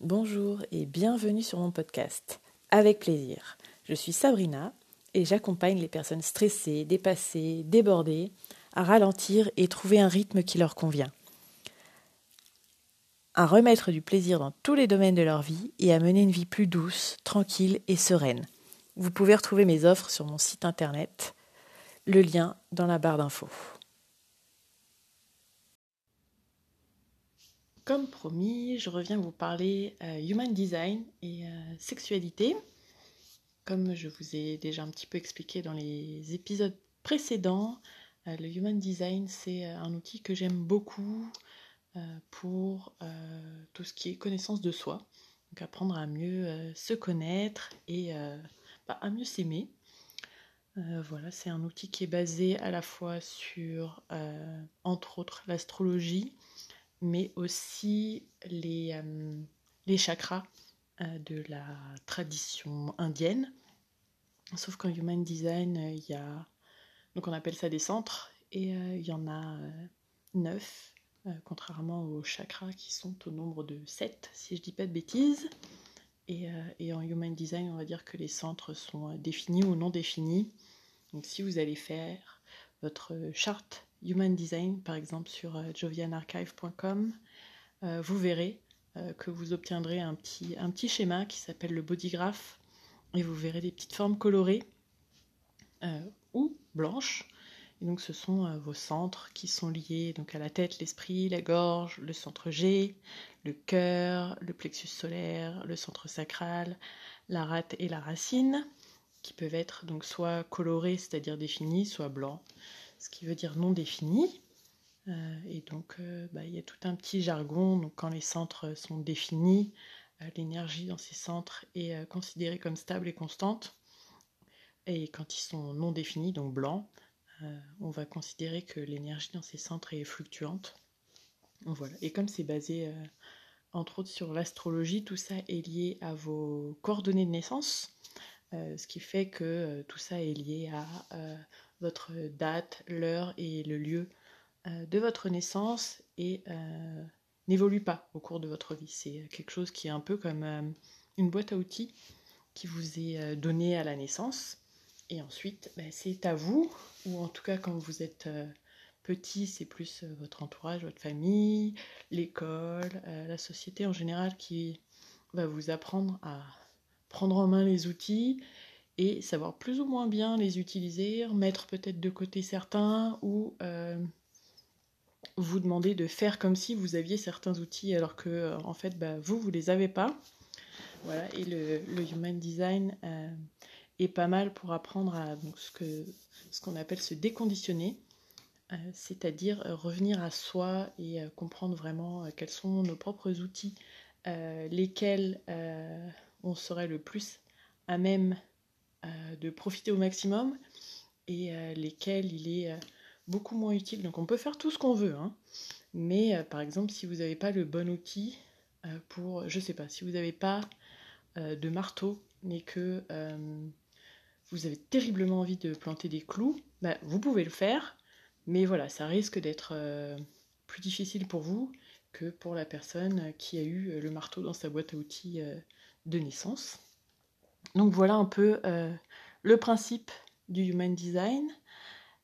Bonjour et bienvenue sur mon podcast. Avec plaisir. Je suis Sabrina et j'accompagne les personnes stressées, dépassées, débordées à ralentir et trouver un rythme qui leur convient. À remettre du plaisir dans tous les domaines de leur vie et à mener une vie plus douce, tranquille et sereine. Vous pouvez retrouver mes offres sur mon site internet, le lien dans la barre d'infos. Comme promis, je reviens vous parler euh, Human Design et euh, sexualité. Comme je vous ai déjà un petit peu expliqué dans les épisodes précédents, euh, le Human Design, c'est un outil que j'aime beaucoup pour tout ce qui est connaissance de soi. Donc apprendre à mieux se connaître et bah, à mieux s'aimer. voilà, c'est un outil qui est basé à la fois sur, entre autres, l'astrologie, mais aussi les, euh, les chakras euh, de la tradition indienne. Sauf qu'en Human Design, il y a. Donc on appelle ça des centres, et euh, il y en a neuf, contrairement aux chakras qui sont au nombre de sept, si je dis pas de bêtises. Et, et, en Human Design, on va dire que les centres sont définis ou non définis. Donc si vous allez faire votre charte Human Design, par exemple sur euh, jovianarchive.com, euh, vous verrez euh, que vous obtiendrez un petit, un petit schéma qui s'appelle le bodygraph. Et vous verrez des petites formes colorées ou blanches. Et donc ce sont vos centres qui sont liés donc à la tête, l'esprit, la gorge, le centre G, le cœur, le plexus solaire, le centre sacral, la rate et la racine, qui peuvent être donc soit colorés, c'est-à-dire définis, soit blancs, ce qui veut dire non défini. Euh, et donc, euh, bah, il y a tout un petit jargon. Donc, quand les centres sont définis, euh, l'énergie dans ces centres est considérée comme stable et constante. Et quand ils sont non définis, donc blancs, on va considérer que l'énergie dans ces centres est fluctuante. Et comme c'est basé entre autres sur l'astrologie, tout ça est lié à vos coordonnées de naissance, ce qui fait que tout ça est lié à votre date, l'heure et le lieu euh, de votre naissance et euh, n'évolue pas au cours de votre vie. C'est quelque chose qui est un peu comme euh, une boîte à outils qui vous est donnée à la naissance. Et ensuite, ben, c'est à vous, ou en tout cas quand vous êtes petit, c'est plus votre entourage, votre famille, l'école, la société en général qui va vous apprendre à prendre en main les outils et savoir plus ou moins bien les utiliser, mettre peut-être de côté certains ou euh, vous demander de faire comme si vous aviez certains outils alors que euh, en fait bah, vous vous les avez pas. Voilà et le, human design euh, est pas mal pour apprendre à donc, ce que ce qu'on appelle se déconditionner, c'est-à-dire revenir à soi et comprendre vraiment quels sont nos propres outils, lesquels on serait le plus à même de profiter au maximum et euh, lesquels il est euh, beaucoup moins utile. Donc on peut faire tout ce qu'on veut, hein. mais par exemple si vous n'avez pas le bon outil pour, je sais pas, si vous n'avez pas de marteau mais que vous avez terriblement envie de planter des clous, bah, vous pouvez le faire, mais voilà, ça risque d'être plus difficile pour vous que pour la personne qui a eu le marteau dans sa boîte à outils de naissance. Donc voilà un peu euh, le principe du Human Design.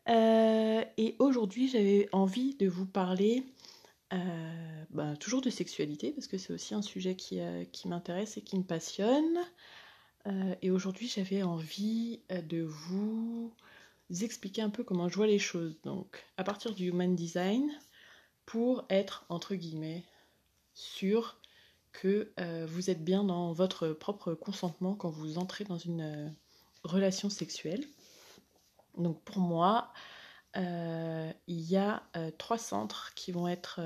Euh, et aujourd'hui, j'avais envie de vous parler euh, bah, toujours de sexualité, parce que c'est aussi un sujet qui, qui m'intéresse et qui me passionne. et aujourd'hui, j'avais envie de vous expliquer un peu comment je vois les choses. Donc, à partir du Human Design, pour être, entre guillemets, sûr que euh, vous êtes bien dans votre propre consentement quand vous entrez dans une euh, relation sexuelle. Donc pour moi, euh, il y a trois centres qui vont être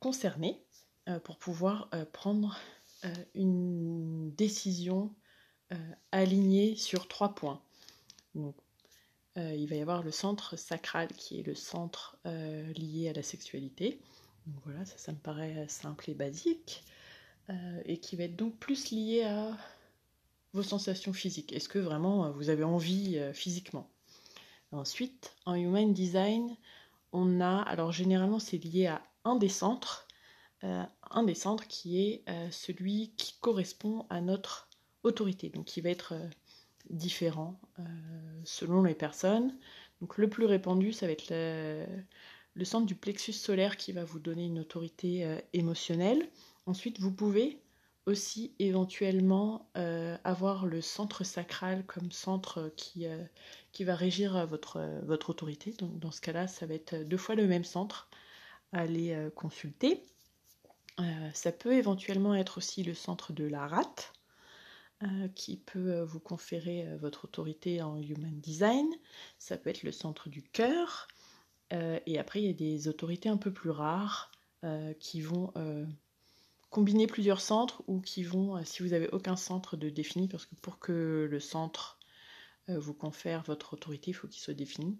concernés pour pouvoir prendre une décision alignée sur trois points. Donc, il va y avoir le centre sacral qui est le centre lié à la sexualité voilà, ça, ça me paraît simple et basique. Euh, et qui va être donc plus lié à vos sensations physiques. Est-ce que vraiment euh, vous avez envie euh, physiquement? Ensuite, en Human Design, on a, alors généralement c'est lié à un des centres, un des centres qui est celui qui correspond à notre autorité, donc qui va être différent selon les personnes. Donc le plus répandu, ça va être le, centre du plexus solaire qui va vous donner une autorité émotionnelle. Ensuite, vous pouvez aussi éventuellement euh, avoir le centre sacral comme centre qui, euh, qui va régir votre, votre autorité. Donc dans ce cas-là, ça va être deux fois le même centre à aller euh, consulter. ça peut éventuellement être aussi le centre de la rate qui peut vous conférer votre autorité en Human Design. Ça peut être le centre du cœur. Et après, il y a des autorités un peu plus rares qui vont combiner plusieurs centres ou qui vont, euh, si vous n'avez aucun centre de défini, parce que pour que le centre euh, vous confère votre autorité, il faut qu'il soit défini.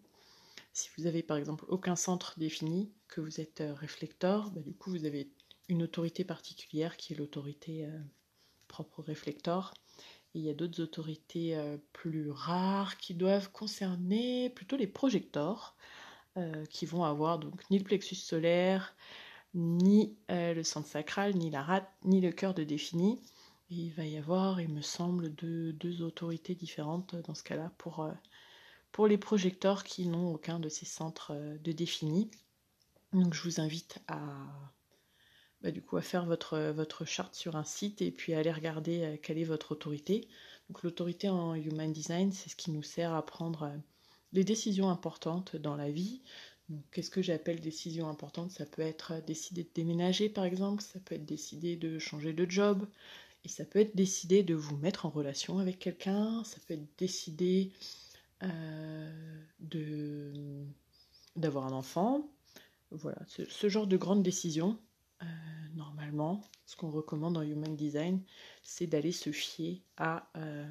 Si vous avez par exemple aucun centre défini, que vous êtes euh, réflecteur, bah, du coup vous avez une autorité particulière qui est l'autorité propre au réflecteur. Et il y a d'autres autorités plus rares qui doivent concerner plutôt les projecteurs, qui vont avoir donc ni le plexus solaire, ni euh, le centre sacral, ni la rate, ni le cœur de défini. il va y avoir, il me semble, deux, autorités différentes dans ce cas-là pour, euh, pour les projecteurs qui n'ont aucun de ces centres euh, de défini. Donc je vous invite à, bah, du coup, à faire votre, votre charte sur un site et puis à aller regarder quelle est votre autorité. Donc l'autorité en Human Design, c'est ce qui nous sert à prendre les décisions importantes dans la vie, Qu'est-ce que j'appelle décision importante? Ça peut être décider de déménager par exemple, ça peut être décider de changer de job, et ça peut être décider de vous mettre en relation avec quelqu'un, ça peut être décider euh, d'avoir un enfant. Voilà, ce, genre de grandes décisions, euh, normalement, ce qu'on recommande en Human Design, c'est d'aller se fier à... Euh,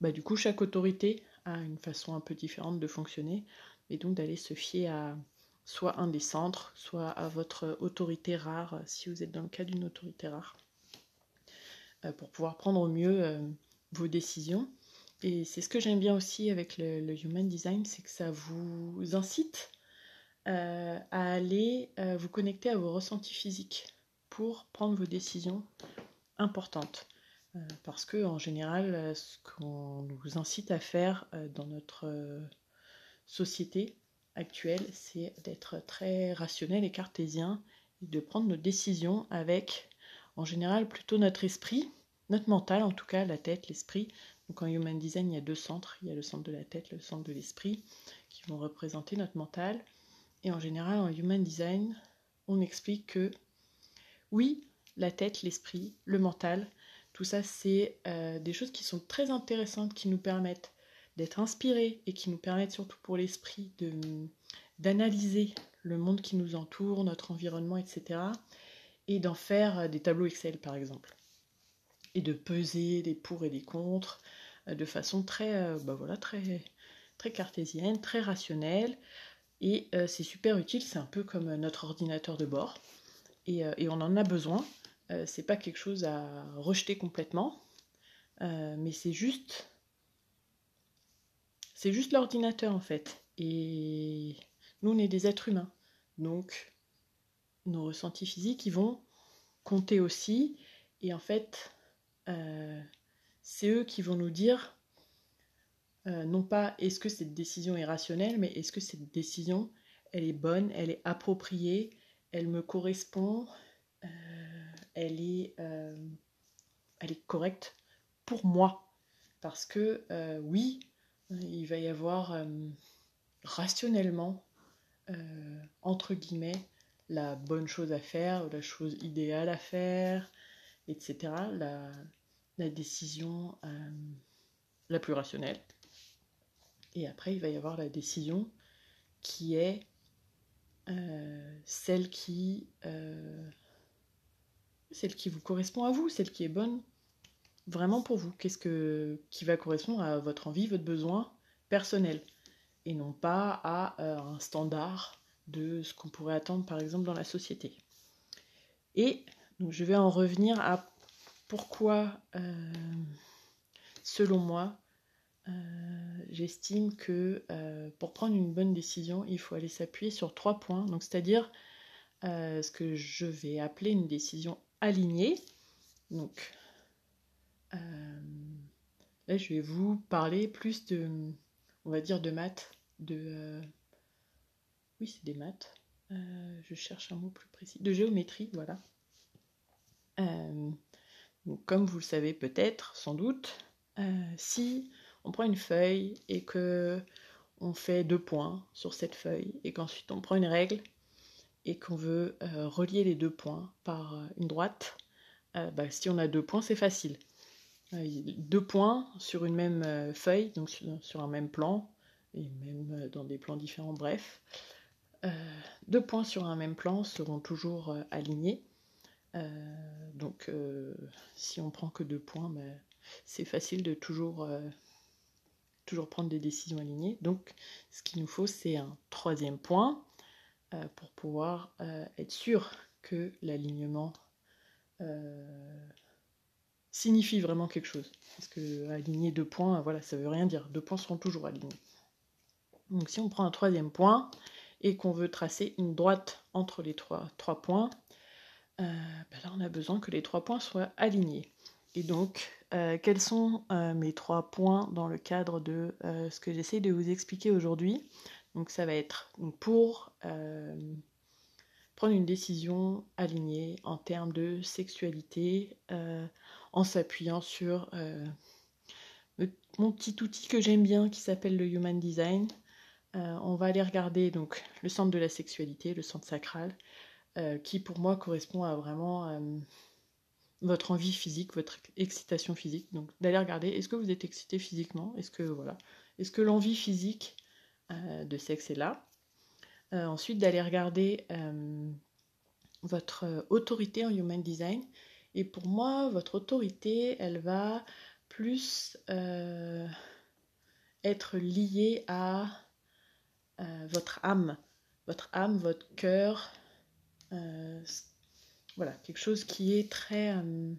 bah, du coup, chaque autorité a une façon un peu différente de fonctionner et donc d'aller se fier à soit un des centres, soit à votre autorité rare, si vous êtes dans le cas d'une autorité rare, euh, pour pouvoir prendre au mieux euh, vos décisions. Et c'est ce que j'aime bien aussi avec le, Human Design, c'est que ça vous incite euh, à aller vous connecter à vos ressentis physiques pour prendre vos décisions importantes. Parce que en général, ce qu'on nous incite à faire dans notre société actuelle, c'est d'être très rationnel et cartésien et de prendre nos décisions avec, en général, plutôt notre esprit, notre mental, en tout cas la tête, l'esprit. Donc en Human Design, il y a deux centres. Il y a le centre de la tête, le centre de l'esprit, qui vont représenter notre mental. Et en général, en Human Design, on explique que oui, la tête, l'esprit, le mental, tout ça, c'est euh, des choses qui sont très intéressantes, qui nous permettent d'être inspirés et qui nous permettent surtout pour l'esprit d'analyser le monde qui nous entoure, notre environnement, etc. Et d'en faire des tableaux Excel par exemple. Et de peser des pour et des contre euh, de façon très, euh, bah voilà, très, très cartésienne, très rationnelle. Et euh, c'est super utile, c'est un peu comme notre ordinateur de bord. Et on en a besoin. C'est pas quelque chose à rejeter complètement, mais c'est juste c'est juste l'ordinateur en fait. Et nous, on est des êtres humains. Donc, nos ressentis physiques, ils vont compter aussi. Et en fait, euh, c'est eux qui vont nous dire, euh, non pas est-ce que cette décision est rationnelle, mais est-ce que cette décision, elle est bonne, elle est appropriée, elle me correspond, euh, elle, est, elle est correcte pour moi. Parce que oui, il va y avoir euh, rationnellement, euh, entre guillemets, la bonne chose à faire, la chose idéale à faire, etc. La, décision euh, la plus rationnelle. Et après, il va y avoir la décision qui est celle qui celle qui vous correspond à vous, celle qui est bonne vraiment pour vous Qu'est-ce que qui va correspondre à votre envie, votre besoin personnel et non pas à euh, un standard de ce qu'on pourrait attendre par exemple dans la société. Et donc je vais en revenir à pourquoi, euh, selon moi, euh, j'estime que pour prendre une bonne décision, il faut aller s'appuyer sur trois points. Donc c'est-à-dire ce que je vais appeler une décision alignée. Donc, là, je vais vous parler plus de, on va dire, de maths, de... oui, c'est des maths. je cherche un mot plus précis. De géométrie, voilà. donc, comme vous le savez peut-être, sans doute, si on prend une feuille et que on fait deux points sur cette feuille et qu'ensuite on prend une règle et qu'on veut euh, relier les deux points par euh, une droite, euh, bah, si on a deux points, c'est facile. deux points sur une même feuille, donc sur, un même plan, et même dans des plans différents, bref. deux points sur un même plan seront toujours alignés. donc si on prend que deux points, bah, c'est facile de toujours toujours prendre des décisions alignées. Donc, ce qu'il nous faut, c'est un troisième point pour pouvoir euh, être sûr que l'alignement euh, signifie vraiment quelque chose. Parce que aligner deux points, voilà, ça veut rien dire. Deux points seront toujours alignés. Donc, si on prend un troisième point et qu'on veut tracer une droite entre les trois, points, ben là, on a besoin que les trois points soient alignés. Et donc, euh, quels sont euh, mes trois points dans le cadre de euh, ce que j'essaie de vous expliquer aujourd'hui? Donc, ça va être pour prendre une décision alignée en termes de sexualité en s'appuyant sur mon petit outil que j'aime bien qui s'appelle le Human Design. on va aller regarder donc le centre de la sexualité, le centre sacral, qui pour moi correspond à vraiment votre envie physique, votre excitation physique. Donc d'aller regarder, est-ce que vous êtes excité physiquement? Est-ce que voilà, est-ce que l'envie physique euh, de sexe est là euh, Ensuite d'aller regarder euh, votre autorité en human design. Et pour moi, votre autorité, elle va plus être liée à votre âme, votre âme, votre cœur, voilà, quelque chose qui est très, euh,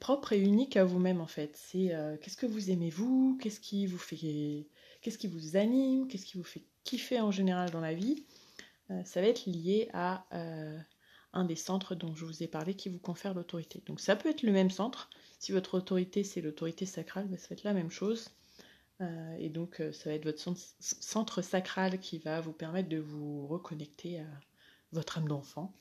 propre et unique à vous-même en fait. C'est euh, qu'est-ce que vous aimez vous, qu'est-ce qui vous fait, qu'est-ce qui vous anime, qu'est-ce qui vous fait kiffer en général dans la vie. Euh, ça va être lié à un des centres dont je vous ai parlé qui vous confère l'autorité. Donc ça peut être le même centre. Si votre autorité c'est l'autorité sacrale, bah, ça va être la même chose. et donc ça va être votre centre sacral qui va vous permettre de vous reconnecter à votre âme d'enfant.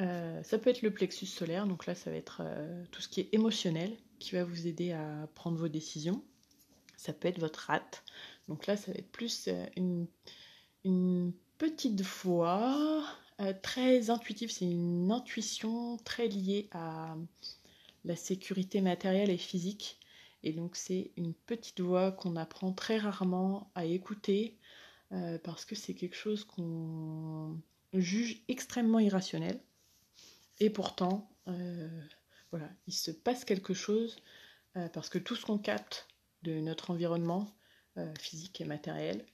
Euh, ça peut être le plexus solaire, donc là ça va être euh, tout ce qui est émotionnel qui va vous aider à prendre vos décisions. Ça peut être votre rate, donc là ça va être plus euh, une, une, petite voix très intuitive, c'est une intuition très liée à la sécurité matérielle et physique. Et donc c'est une petite voix qu'on apprend très rarement à écouter parce que c'est quelque chose qu'on juge extrêmement irrationnel. Et pourtant, euh, voilà, il se passe quelque chose euh, parce que tout ce qu'on capte de notre environnement euh, physique et matériel,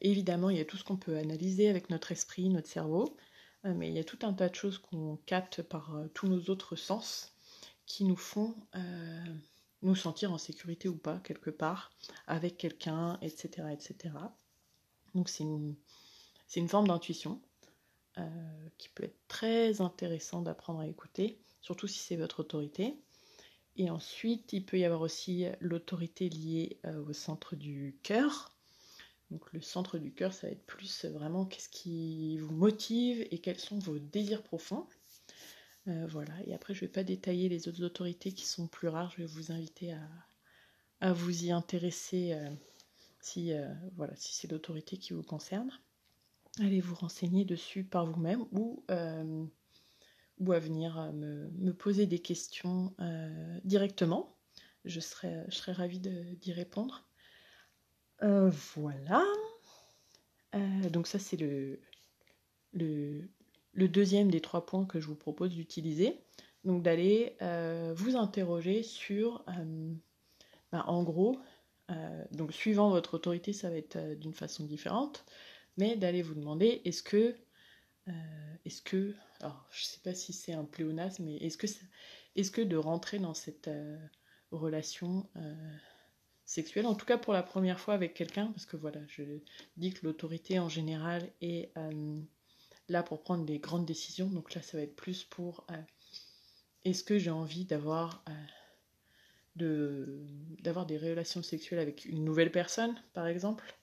évidemment, il y a tout ce qu'on peut analyser avec notre esprit, notre cerveau, mais il y a tout un tas de choses qu'on capte par tous nos autres sens qui nous font nous sentir en sécurité ou pas quelque part avec quelqu'un, etc., etc. Donc c'est une, une forme d'intuition euh, qui peut être très intéressant d'apprendre à écouter, surtout si c'est votre autorité. Et ensuite, il peut y avoir aussi l'autorité liée euh, au centre du cœur. Donc le centre du cœur, ça va être plus vraiment qu'est-ce qui vous motive et quels sont vos désirs profonds. Euh, voilà, et après je ne vais pas détailler les autres autorités qui sont plus rares, je vais vous inviter à, vous y intéresser si, voilà, si c'est l'autorité qui vous concerne allez vous renseigner dessus par vous-même ou, euh, ou à venir euh, me, poser des questions euh, directement. Je serais, je serais ravie d'y répondre. voilà. donc ça c'est le, le, deuxième des trois points que je vous propose d'utiliser. Donc d'aller vous interroger sur, ben, en gros, donc suivant votre autorité, ça va être d'une façon différente mais d'aller vous demander est-ce que, euh, est-ce que, alors je sais pas si c'est un pléonasme, mais est-ce que, est-ce que de rentrer dans cette euh, relation, euh, sexuelle, en tout cas pour la première fois avec quelqu'un, parce que voilà, je dis que l'autorité en général est là pour prendre des grandes décisions, donc là ça va être plus pour est-ce que j'ai envie d'avoir des relations sexuelles avec une nouvelle personne, par exemple,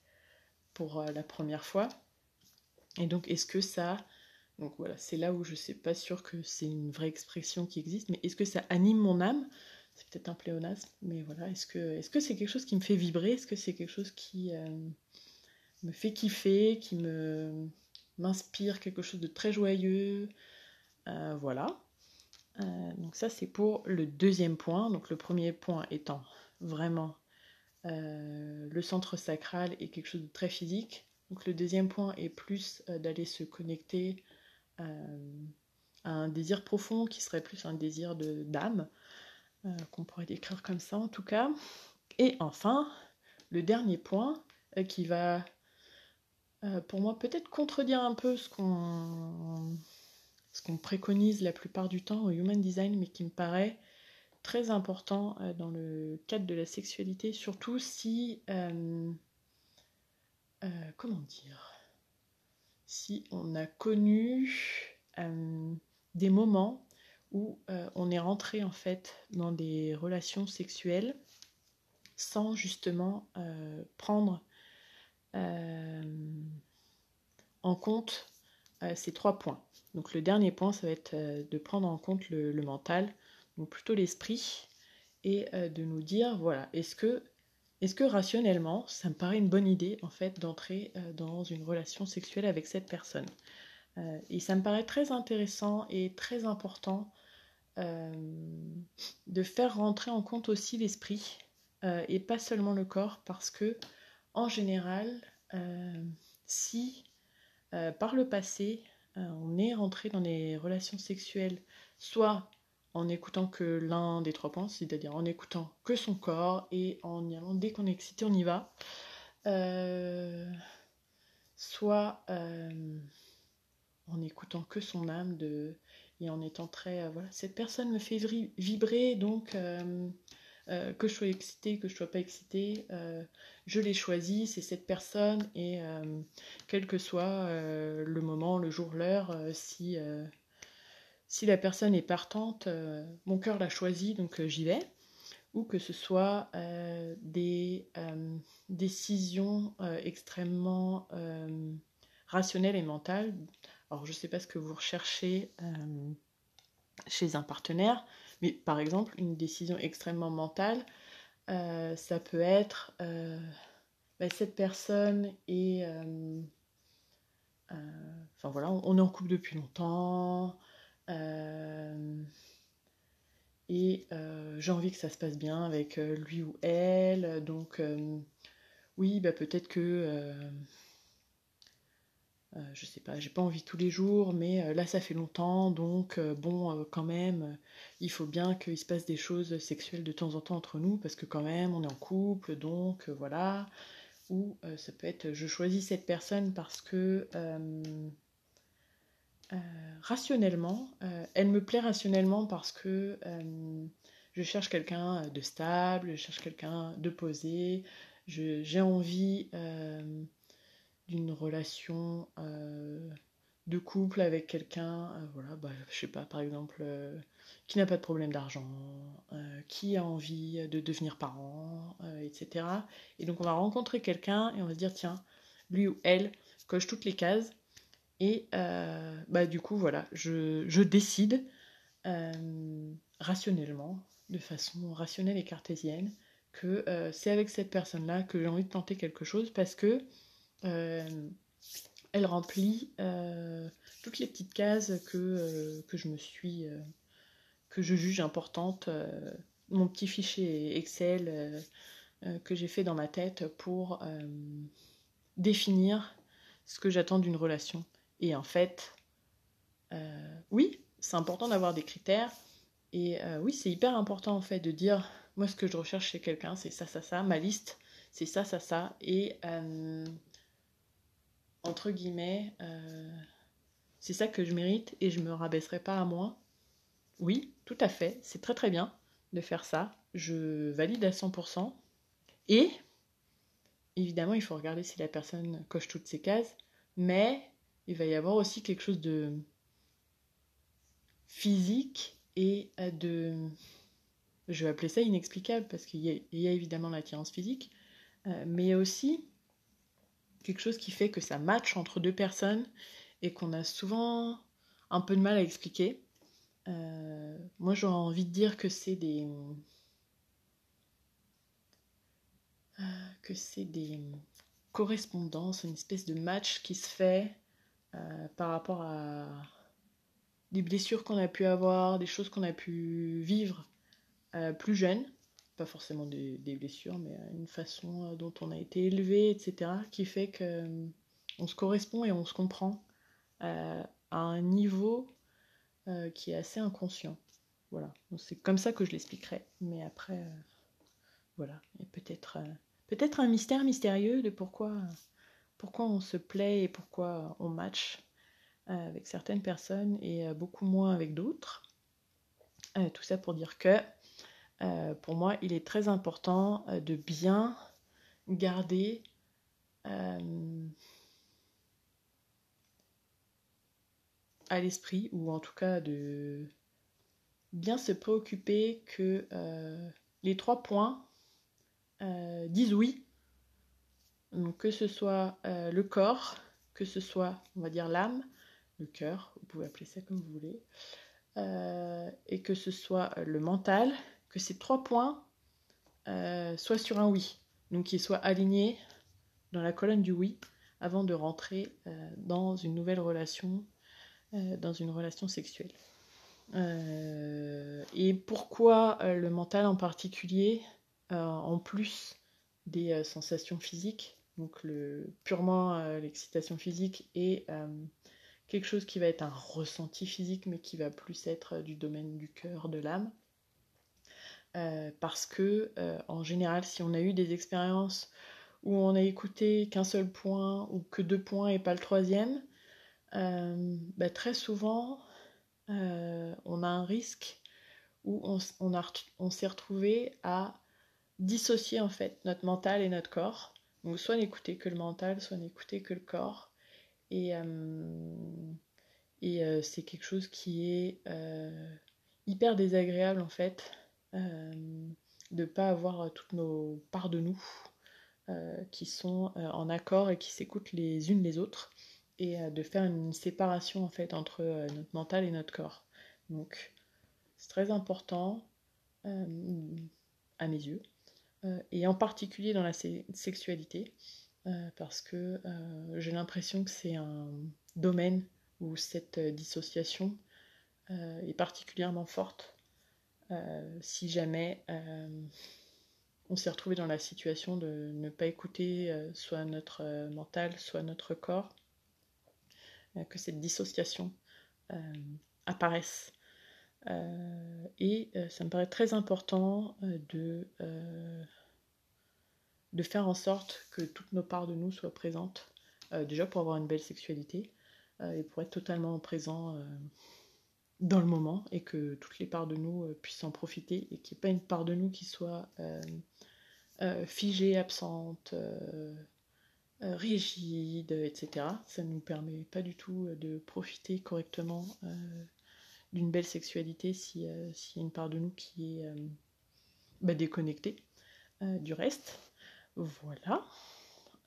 pour la première fois? Et donc, est-ce que ça donc voilà, c'est là où je ne suis pas sûre que c'est une vraie expression qui existe, mais est-ce que ça anime mon âme? C'est peut-être un pléonasme, mais voilà, est-ce que c'est quelque chose qui me fait vibrer? Est-ce que c'est quelque chose qui euh, me fait kiffer, qui m'inspire quelque chose de très joyeux? Euh, Voilà. Euh, donc ça c'est pour le deuxième point. Donc le premier point étant vraiment le centre sacral et quelque chose de très physique. Donc le deuxième point est plus d'aller se connecter un désir profond qui serait plus un désir de d'âme, euh, qu'on pourrait décrire comme ça en tout cas. Et enfin, le dernier point euh, qui va pour moi peut-être contredire un peu ce qu'on préconise la plupart du temps au human design, mais qui me paraît très important dans le cadre de la sexualité, surtout si comment dire? Si on a connu euh, des moments où euh, on est rentré en fait dans des relations sexuelles sans justement euh, prendre en compte ces trois points. Donc le dernier point, ça va être de prendre en compte le, le mental, donc plutôt l'esprit, et de nous dire, voilà, est-ce que est-ce que rationnellement, ça me paraît une bonne idée en fait d'entrer euh, dans une relation sexuelle avec cette personne? Euh, Et ça me paraît très intéressant et très important euh, de faire rentrer en compte aussi l'esprit et pas seulement le corps parce que en général, si par le passé on est rentré dans des relations sexuelles soit en écoutant que l'un des trois points, c'est-à-dire en écoutant que son corps et en y allant dès qu'on est excité, on y va. Euh, soit euh, en écoutant que son âme de, et en étant très euh, voilà cette personne me fait vibrer donc que je sois excité que je sois pas excité je l'ai choisi c'est cette personne et quel que soit le moment le jour l'heure si si la personne est partante, euh, mon cœur l'a choisi, donc euh, j'y vais. Ou que ce soit euh, des décisions extrêmement rationnelles et mentales. Alors je ne sais pas ce que vous recherchez chez un partenaire, mais par exemple, une décision extrêmement mentale, ça peut être bah, cette personne est... Enfin voilà, on, est en couple depuis longtemps, euh, et euh, j'ai envie que ça se passe bien avec euh, lui ou elle. Donc oui, bah peut-être que je sais pas, j'ai pas envie tous les jours, mais là ça fait longtemps, donc bon, quand même, il faut bien qu'il se passe des choses sexuelles de temps en temps entre nous, parce que quand même, on est en couple, donc voilà. Ou ça peut être, je choisis cette personne parce que rationnellement. Euh, elle me plaît rationnellement parce que euh, je cherche quelqu'un de stable, je cherche quelqu'un de posé, j'ai envie d'une relation de couple avec quelqu'un, voilà, bah, je sais pas, par exemple, qui n'a pas de problème d'argent, qui a envie de devenir parent, etc. Et donc on va rencontrer quelqu'un et on va se dire, tiens, lui ou elle coche toutes les cases, et euh, bah, du coup, voilà, je, décide euh, rationnellement, de façon rationnelle et cartésienne, que euh, c'est avec cette personne-là que j'ai envie de tenter quelque chose parce que elle remplit toutes les petites cases que, que je me suis. que je juge importantes. mon petit fichier Excel que j'ai fait dans ma tête pour définir ce que j'attends d'une relation. Et en fait, euh, oui, c'est important d'avoir des critères. Et euh, oui, c'est hyper important en fait de dire, moi ce que je recherche chez quelqu'un, c'est ça, ça, ça. Ma liste, c'est ça, ça, ça. Et euh, entre guillemets, c'est ça que je mérite et je me rabaisserai pas à moi. Oui, tout à fait, c'est très très bien de faire ça. Je valide à 100%. et évidemment, il faut regarder si la personne coche toutes ces cases, mais il va y avoir aussi quelque chose de physique et de je vais appeler ça inexplicable parce qu'il y, a évidemment l'attirance physique, euh, mais aussi quelque chose qui fait que ça match entre deux personnes et qu'on a souvent un peu de mal à expliquer. Euh, moi, j'aurais envie de dire que c'est des euh, que c'est des correspondances, une espèce de match qui se fait par rapport à des blessures qu'on a pu avoir, des choses qu'on a pu vivre euh, plus jeune, pas forcément des, blessures, mais une façon euh, dont on a été élevé, etc., qui fait que euh, on se correspond et on se comprend à un niveau qui est assez inconscient. Voilà, c'est comme ça que je l'expliquerai. Mais après, voilà, a peut-être peut-être un mystère mystérieux de pourquoi, pourquoi on se plaît et pourquoi on match avec certaines personnes et beaucoup moins avec d'autres. tout ça pour dire que euh, pour moi, il est très important euh, de bien garder euh, à l'esprit, ou en tout cas de bien se préoccuper que les trois points disent oui. Que ce soit le corps, que ce soit, on va dire, l'âme, le cœur, vous pouvez appeler ça comme vous voulez, et que ce soit le mental, que ces trois points euh, soient sur un oui, donc qu'ils soient alignés dans la colonne du oui avant de rentrer euh, dans une nouvelle relation, euh, dans une relation sexuelle. et pourquoi le mental en particulier, en plus des sensations physiques, donc purement l'excitation physique et quelque chose qui va être un ressenti physique mais qui va plus être du domaine du cœur, de l'âme. Euh, parce que euh, en général, si on a eu des expériences où on a écouté qu'un seul point ou que deux points et pas le troisième, euh, bah, très souvent on a un risque où on, on s'est retrouvé à dissocier en fait notre mental et notre corps. Donc soit n'écouter que le mental, soit n'écouter que le corps. Et, et c'est quelque chose qui est hyper désagréable en fait euh, de ne pas avoir toutes nos parts de nous euh, qui sont euh, en accord et qui s'écoutent les unes les autres et de faire une séparation en fait entre notre mental et notre corps. Donc c'est très important à mes yeux et en particulier dans la sexualité parce que j'ai l'impression que c'est un domaine où cette dissociation est particulièrement forte euh, si jamais euh, on s'est retrouvé dans la situation de ne pas écouter euh, soit notre mental, soit notre corps, que cette dissociation apparaisse. Et ça me paraît très important de, de faire en sorte que toutes nos parts de nous soient présentes, déjà pour avoir une belle sexualité et pour être totalement présent dans le moment et que toutes les parts de nous euh, puissent en profiter et qu'il n'y ait pas une part de nous qui soit euh, euh, figée, absente, rigide, etc. Ça ne nous permet pas du tout de profiter correctement d'une belle sexualité s'il y a une part de nous qui est bah, déconnectée du reste. Voilà.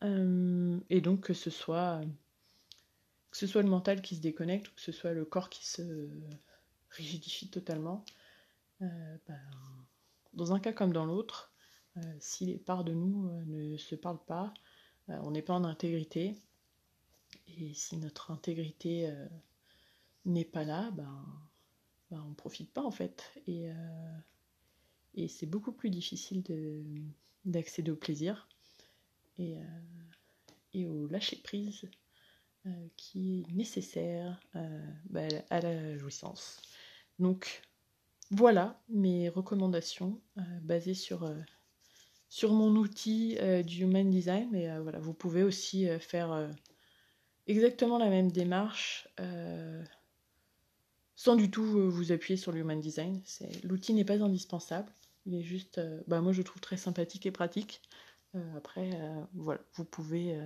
et donc que ce soit le mental qui se déconnecte ou que ce soit le corps qui se rigidifie totalement, euh, ben, dans un cas comme dans l'autre, euh, si les parts de nous euh, ne se parlent pas, on n'est pas en intégrité. Et si notre intégrité n'est pas là, ben, ben on ne profite pas en fait. Et, et c'est beaucoup plus difficile d'accéder au plaisir et, et au lâcher prise euh, qui est nécessaire euh, bah, à la jouissance. Donc voilà mes recommandations euh, basées sur, sur mon outil du Human Design. Mais voilà, vous pouvez aussi faire exactement la même démarche sans du tout vous appuyer sur le Human Design. L'outil n'est pas indispensable. Il est juste, bah, moi je le trouve très sympathique et pratique. après, voilà, vous pouvez,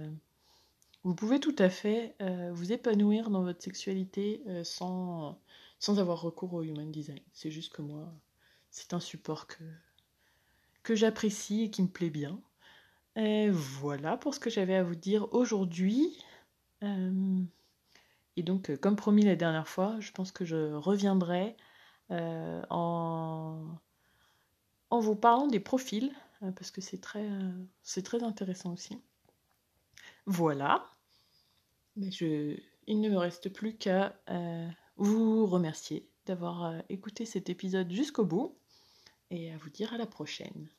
vous pouvez tout à fait vous épanouir dans votre sexualité sans, sans avoir recours au human design. C'est juste que moi, c'est un support que, que j'apprécie et qui me plaît bien. Et voilà pour ce que j'avais à vous dire aujourd'hui. Et donc, comme promis la dernière fois, je pense que je reviendrai en, en vous parlant des profils, parce que c'est très, c'est très intéressant aussi. Voilà. Mais je, il ne me reste plus qu'à vous remercier d'avoir écouté cet épisode jusqu'au bout et à vous dire à la prochaine.